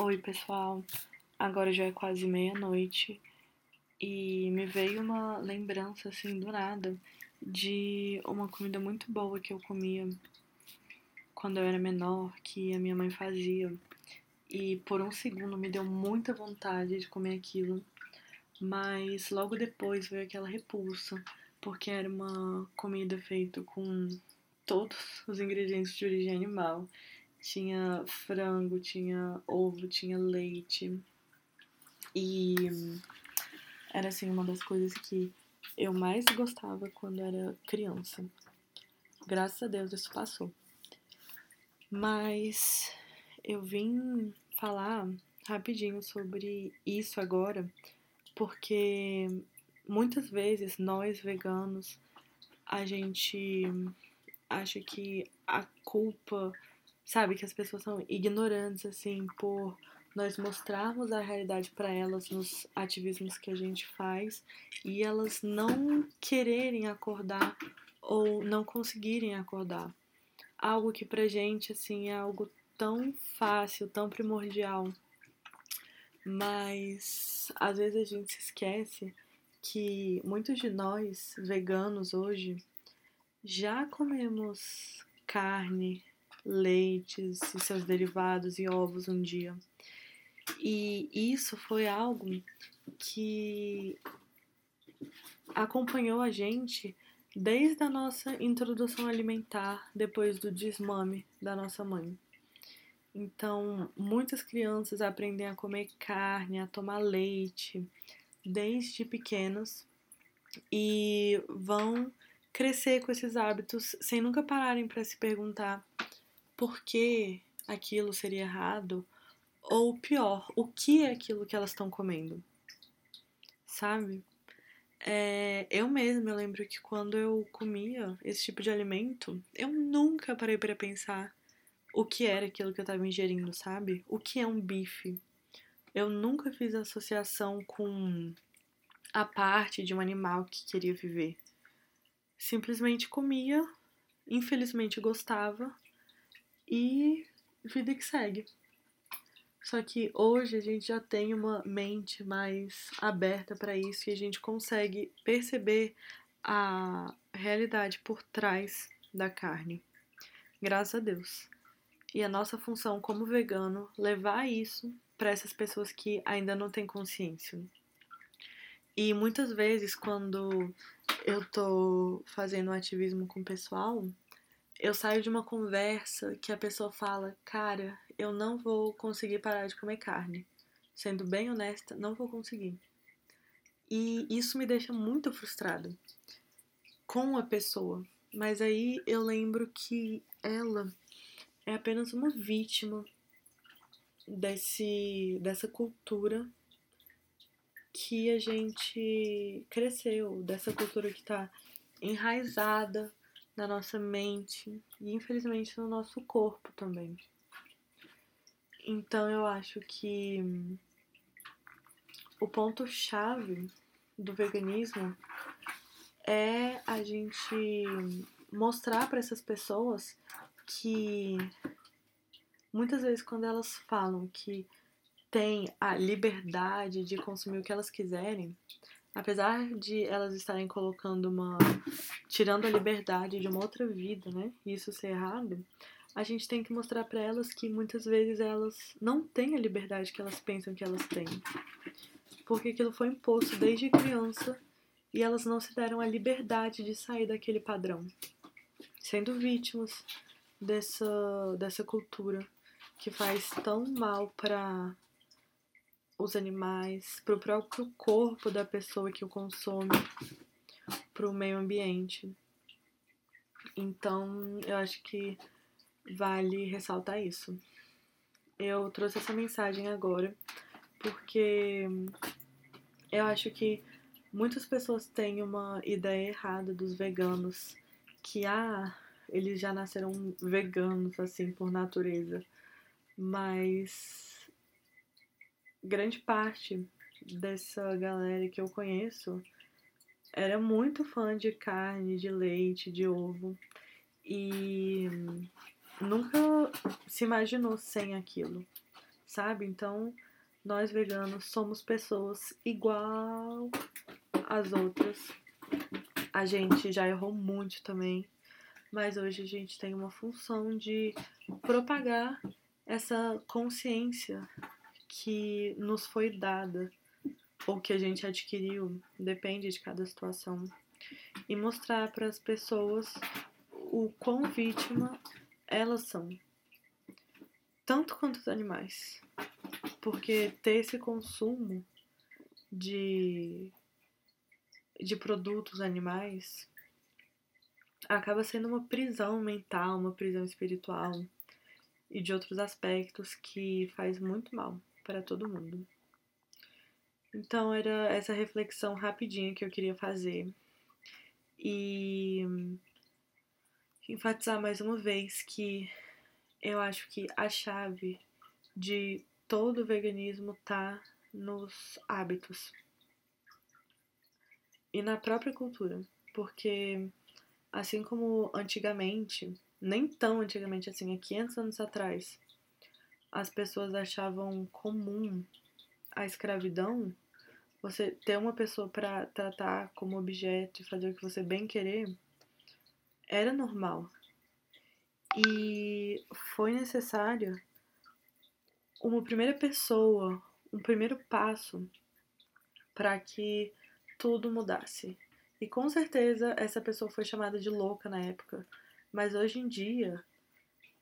Oi, pessoal. Agora já é quase meia-noite e me veio uma lembrança assim do nada de uma comida muito boa que eu comia quando eu era menor, que a minha mãe fazia. E por um segundo me deu muita vontade de comer aquilo, mas logo depois veio aquela repulsa, porque era uma comida feita com todos os ingredientes de origem animal tinha frango, tinha ovo, tinha leite. E era assim uma das coisas que eu mais gostava quando era criança. Graças a Deus isso passou. Mas eu vim falar rapidinho sobre isso agora, porque muitas vezes nós veganos a gente acha que a culpa sabe? Que as pessoas são ignorantes, assim, por nós mostrarmos a realidade para elas nos ativismos que a gente faz e elas não quererem acordar ou não conseguirem acordar. Algo que pra gente, assim, é algo tão fácil, tão primordial. Mas às vezes a gente se esquece que muitos de nós, veganos hoje, já comemos carne, leites e seus derivados e ovos um dia. E isso foi algo que acompanhou a gente desde a nossa introdução alimentar depois do desmame da nossa mãe. Então, muitas crianças aprendem a comer carne, a tomar leite desde pequenos e vão crescer com esses hábitos sem nunca pararem para se perguntar por que aquilo seria errado, ou pior, o que é aquilo que elas estão comendo, sabe? É, eu mesma eu lembro que quando eu comia esse tipo de alimento, eu nunca parei para pensar o que era aquilo que eu estava ingerindo, sabe? O que é um bife? Eu nunca fiz associação com a parte de um animal que queria viver. Simplesmente comia, infelizmente gostava, e vida que segue. Só que hoje a gente já tem uma mente mais aberta para isso e a gente consegue perceber a realidade por trás da carne. Graças a Deus. E a nossa função como vegano levar isso para essas pessoas que ainda não têm consciência. E muitas vezes quando eu tô fazendo ativismo com o pessoal, eu saio de uma conversa que a pessoa fala, cara, eu não vou conseguir parar de comer carne. Sendo bem honesta, não vou conseguir. E isso me deixa muito frustrada com a pessoa. Mas aí eu lembro que ela é apenas uma vítima desse, dessa cultura que a gente cresceu, dessa cultura que está enraizada na nossa mente e infelizmente no nosso corpo também. Então eu acho que o ponto chave do veganismo é a gente mostrar para essas pessoas que muitas vezes quando elas falam que tem a liberdade de consumir o que elas quiserem, apesar de elas estarem colocando uma. tirando a liberdade de uma outra vida, né? Isso ser errado, a gente tem que mostrar para elas que muitas vezes elas não têm a liberdade que elas pensam que elas têm. Porque aquilo foi imposto desde criança e elas não se deram a liberdade de sair daquele padrão, sendo vítimas dessa, dessa cultura que faz tão mal para os animais, para o próprio corpo da pessoa que o consome, para o meio ambiente. Então, eu acho que vale ressaltar isso. Eu trouxe essa mensagem agora porque eu acho que muitas pessoas têm uma ideia errada dos veganos que ah, eles já nasceram veganos assim por natureza. Mas grande parte dessa galera que eu conheço era muito fã de carne, de leite, de ovo e nunca se imaginou sem aquilo, sabe? Então, nós veganos somos pessoas igual às outras. A gente já errou muito também, mas hoje a gente tem uma função de propagar essa consciência que nos foi dada ou que a gente adquiriu, depende de cada situação, e mostrar para as pessoas o quão vítima elas são, tanto quanto os animais, porque ter esse consumo de de produtos animais acaba sendo uma prisão mental, uma prisão espiritual e de outros aspectos que faz muito mal para todo mundo. Então era essa reflexão rapidinha que eu queria fazer e enfatizar mais uma vez que eu acho que a chave de todo o veganismo tá nos hábitos e na própria cultura, porque assim como antigamente, nem tão antigamente assim, há 500 anos atrás, as pessoas achavam comum a escravidão, você ter uma pessoa para tratar como objeto e fazer o que você bem querer, era normal. E foi necessário uma primeira pessoa, um primeiro passo para que tudo mudasse. E com certeza essa pessoa foi chamada de louca na época, mas hoje em dia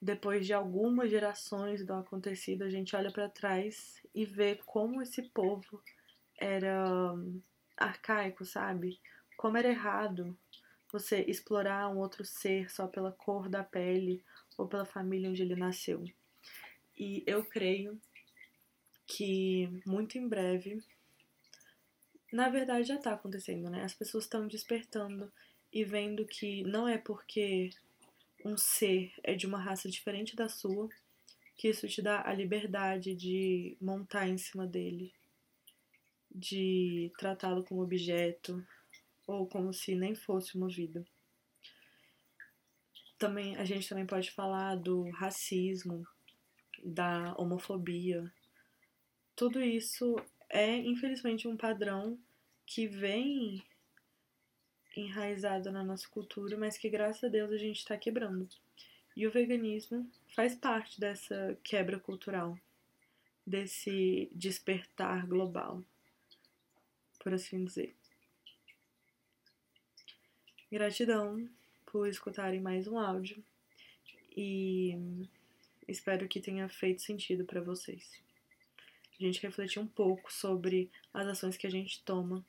depois de algumas gerações do acontecido, a gente olha para trás e vê como esse povo era hum, arcaico, sabe? Como era errado você explorar um outro ser só pela cor da pele ou pela família onde ele nasceu. E eu creio que muito em breve, na verdade já está acontecendo, né? As pessoas estão despertando e vendo que não é porque um ser é de uma raça diferente da sua, que isso te dá a liberdade de montar em cima dele, de tratá-lo como objeto ou como se nem fosse uma vida. Também a gente também pode falar do racismo, da homofobia. Tudo isso é infelizmente um padrão que vem enraizado na nossa cultura, mas que graças a Deus a gente está quebrando. E o veganismo faz parte dessa quebra cultural, desse despertar global, por assim dizer. Gratidão por escutarem mais um áudio e espero que tenha feito sentido para vocês. A gente refletir um pouco sobre as ações que a gente toma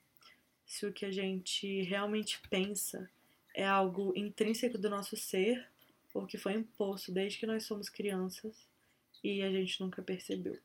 se o que a gente realmente pensa é algo intrínseco do nosso ser ou que foi imposto desde que nós somos crianças e a gente nunca percebeu.